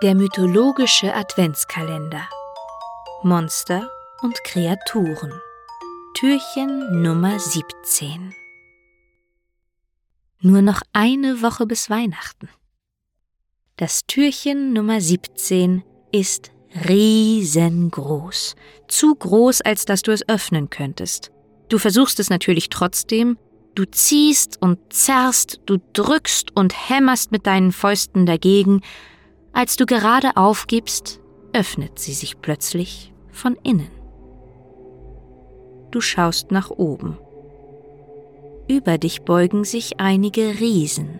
Der mythologische Adventskalender. Monster und Kreaturen. Türchen Nummer 17. Nur noch eine Woche bis Weihnachten. Das Türchen Nummer 17 ist riesengroß. Zu groß, als dass du es öffnen könntest. Du versuchst es natürlich trotzdem. Du ziehst und zerrst, du drückst und hämmerst mit deinen Fäusten dagegen, als du gerade aufgibst, öffnet sie sich plötzlich von innen. Du schaust nach oben. Über dich beugen sich einige Riesen.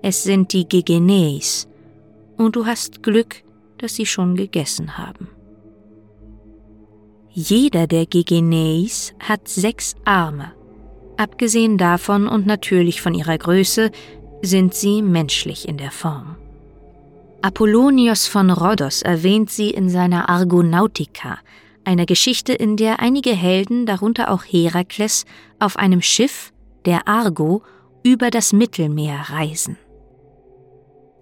Es sind die Gegeneis, und du hast Glück, dass sie schon gegessen haben. Jeder der Gegeneis hat sechs Arme. Abgesehen davon und natürlich von ihrer Größe sind sie menschlich in der Form. Apollonios von Rhodos erwähnt sie in seiner Argonautica, einer Geschichte, in der einige Helden, darunter auch Herakles, auf einem Schiff, der Argo, über das Mittelmeer reisen.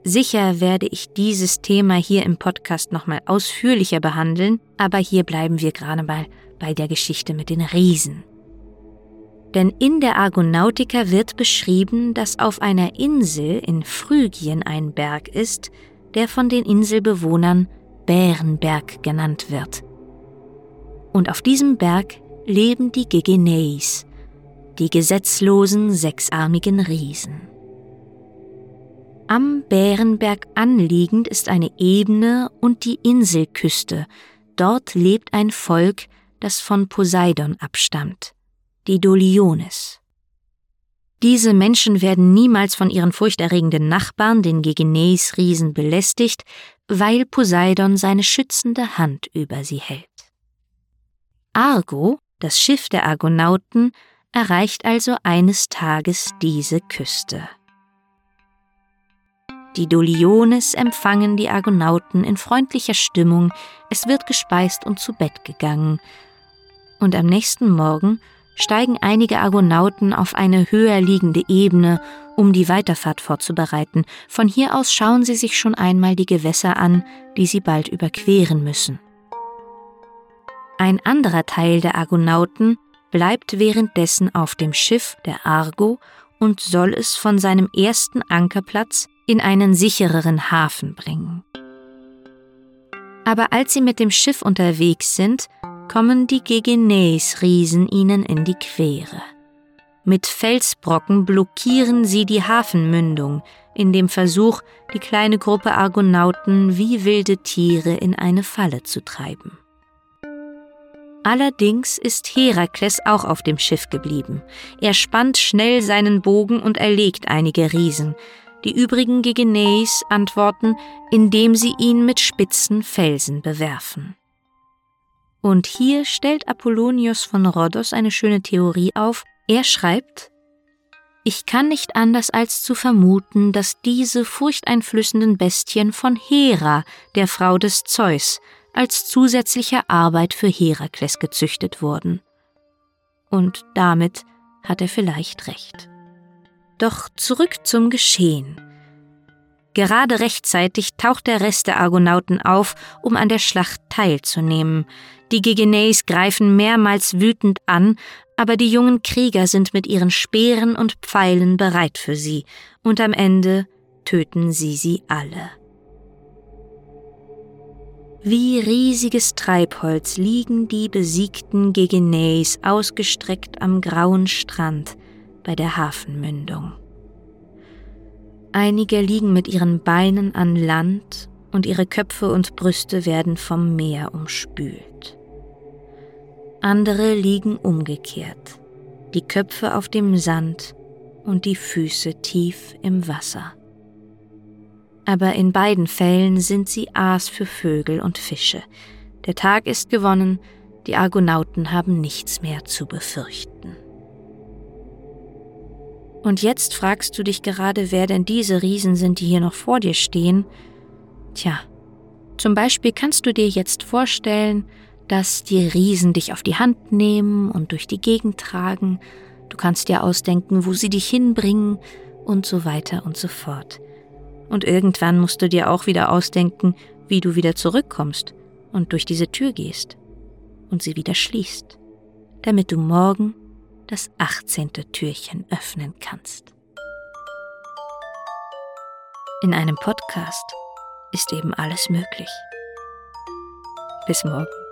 Sicher werde ich dieses Thema hier im Podcast nochmal ausführlicher behandeln, aber hier bleiben wir gerade mal bei der Geschichte mit den Riesen. Denn in der Argonautica wird beschrieben, dass auf einer Insel in Phrygien ein Berg ist, der von den Inselbewohnern Bärenberg genannt wird. Und auf diesem Berg leben die Gegeneis, die gesetzlosen sechsarmigen Riesen. Am Bärenberg anliegend ist eine Ebene und die Inselküste. Dort lebt ein Volk, das von Poseidon abstammt die Doliones. Diese Menschen werden niemals von ihren furchterregenden Nachbarn, den Gegenes-Riesen, belästigt, weil Poseidon seine schützende Hand über sie hält. Argo, das Schiff der Argonauten, erreicht also eines Tages diese Küste. Die Doliones empfangen die Argonauten in freundlicher Stimmung, es wird gespeist und zu Bett gegangen, und am nächsten Morgen steigen einige Argonauten auf eine höher liegende Ebene, um die Weiterfahrt vorzubereiten. Von hier aus schauen sie sich schon einmal die Gewässer an, die sie bald überqueren müssen. Ein anderer Teil der Argonauten bleibt währenddessen auf dem Schiff der Argo und soll es von seinem ersten Ankerplatz in einen sichereren Hafen bringen. Aber als sie mit dem Schiff unterwegs sind, kommen die Gegenes-Riesen ihnen in die Quere. Mit Felsbrocken blockieren sie die Hafenmündung, in dem Versuch, die kleine Gruppe Argonauten wie wilde Tiere in eine Falle zu treiben. Allerdings ist Herakles auch auf dem Schiff geblieben. Er spannt schnell seinen Bogen und erlegt einige Riesen. Die übrigen Gegeneis antworten, indem sie ihn mit spitzen Felsen bewerfen. Und hier stellt Apollonius von Rhodos eine schöne Theorie auf. Er schreibt, ich kann nicht anders als zu vermuten, dass diese furchteinflößenden Bestien von Hera, der Frau des Zeus, als zusätzliche Arbeit für Herakles gezüchtet wurden. Und damit hat er vielleicht recht. Doch zurück zum Geschehen. Gerade rechtzeitig taucht der Rest der Argonauten auf, um an der Schlacht teilzunehmen. Die Gegeneis greifen mehrmals wütend an, aber die jungen Krieger sind mit ihren Speeren und Pfeilen bereit für sie, und am Ende töten sie sie alle. Wie riesiges Treibholz liegen die besiegten Gegeneis ausgestreckt am grauen Strand bei der Hafenmündung. Einige liegen mit ihren Beinen an Land und ihre Köpfe und Brüste werden vom Meer umspült. Andere liegen umgekehrt, die Köpfe auf dem Sand und die Füße tief im Wasser. Aber in beiden Fällen sind sie Aas für Vögel und Fische. Der Tag ist gewonnen, die Argonauten haben nichts mehr zu befürchten. Und jetzt fragst du dich gerade, wer denn diese Riesen sind, die hier noch vor dir stehen. Tja, zum Beispiel kannst du dir jetzt vorstellen, dass die Riesen dich auf die Hand nehmen und durch die Gegend tragen. Du kannst dir ausdenken, wo sie dich hinbringen und so weiter und so fort. Und irgendwann musst du dir auch wieder ausdenken, wie du wieder zurückkommst und durch diese Tür gehst und sie wieder schließt, damit du morgen das 18. Türchen öffnen kannst. In einem Podcast ist eben alles möglich. Bis morgen.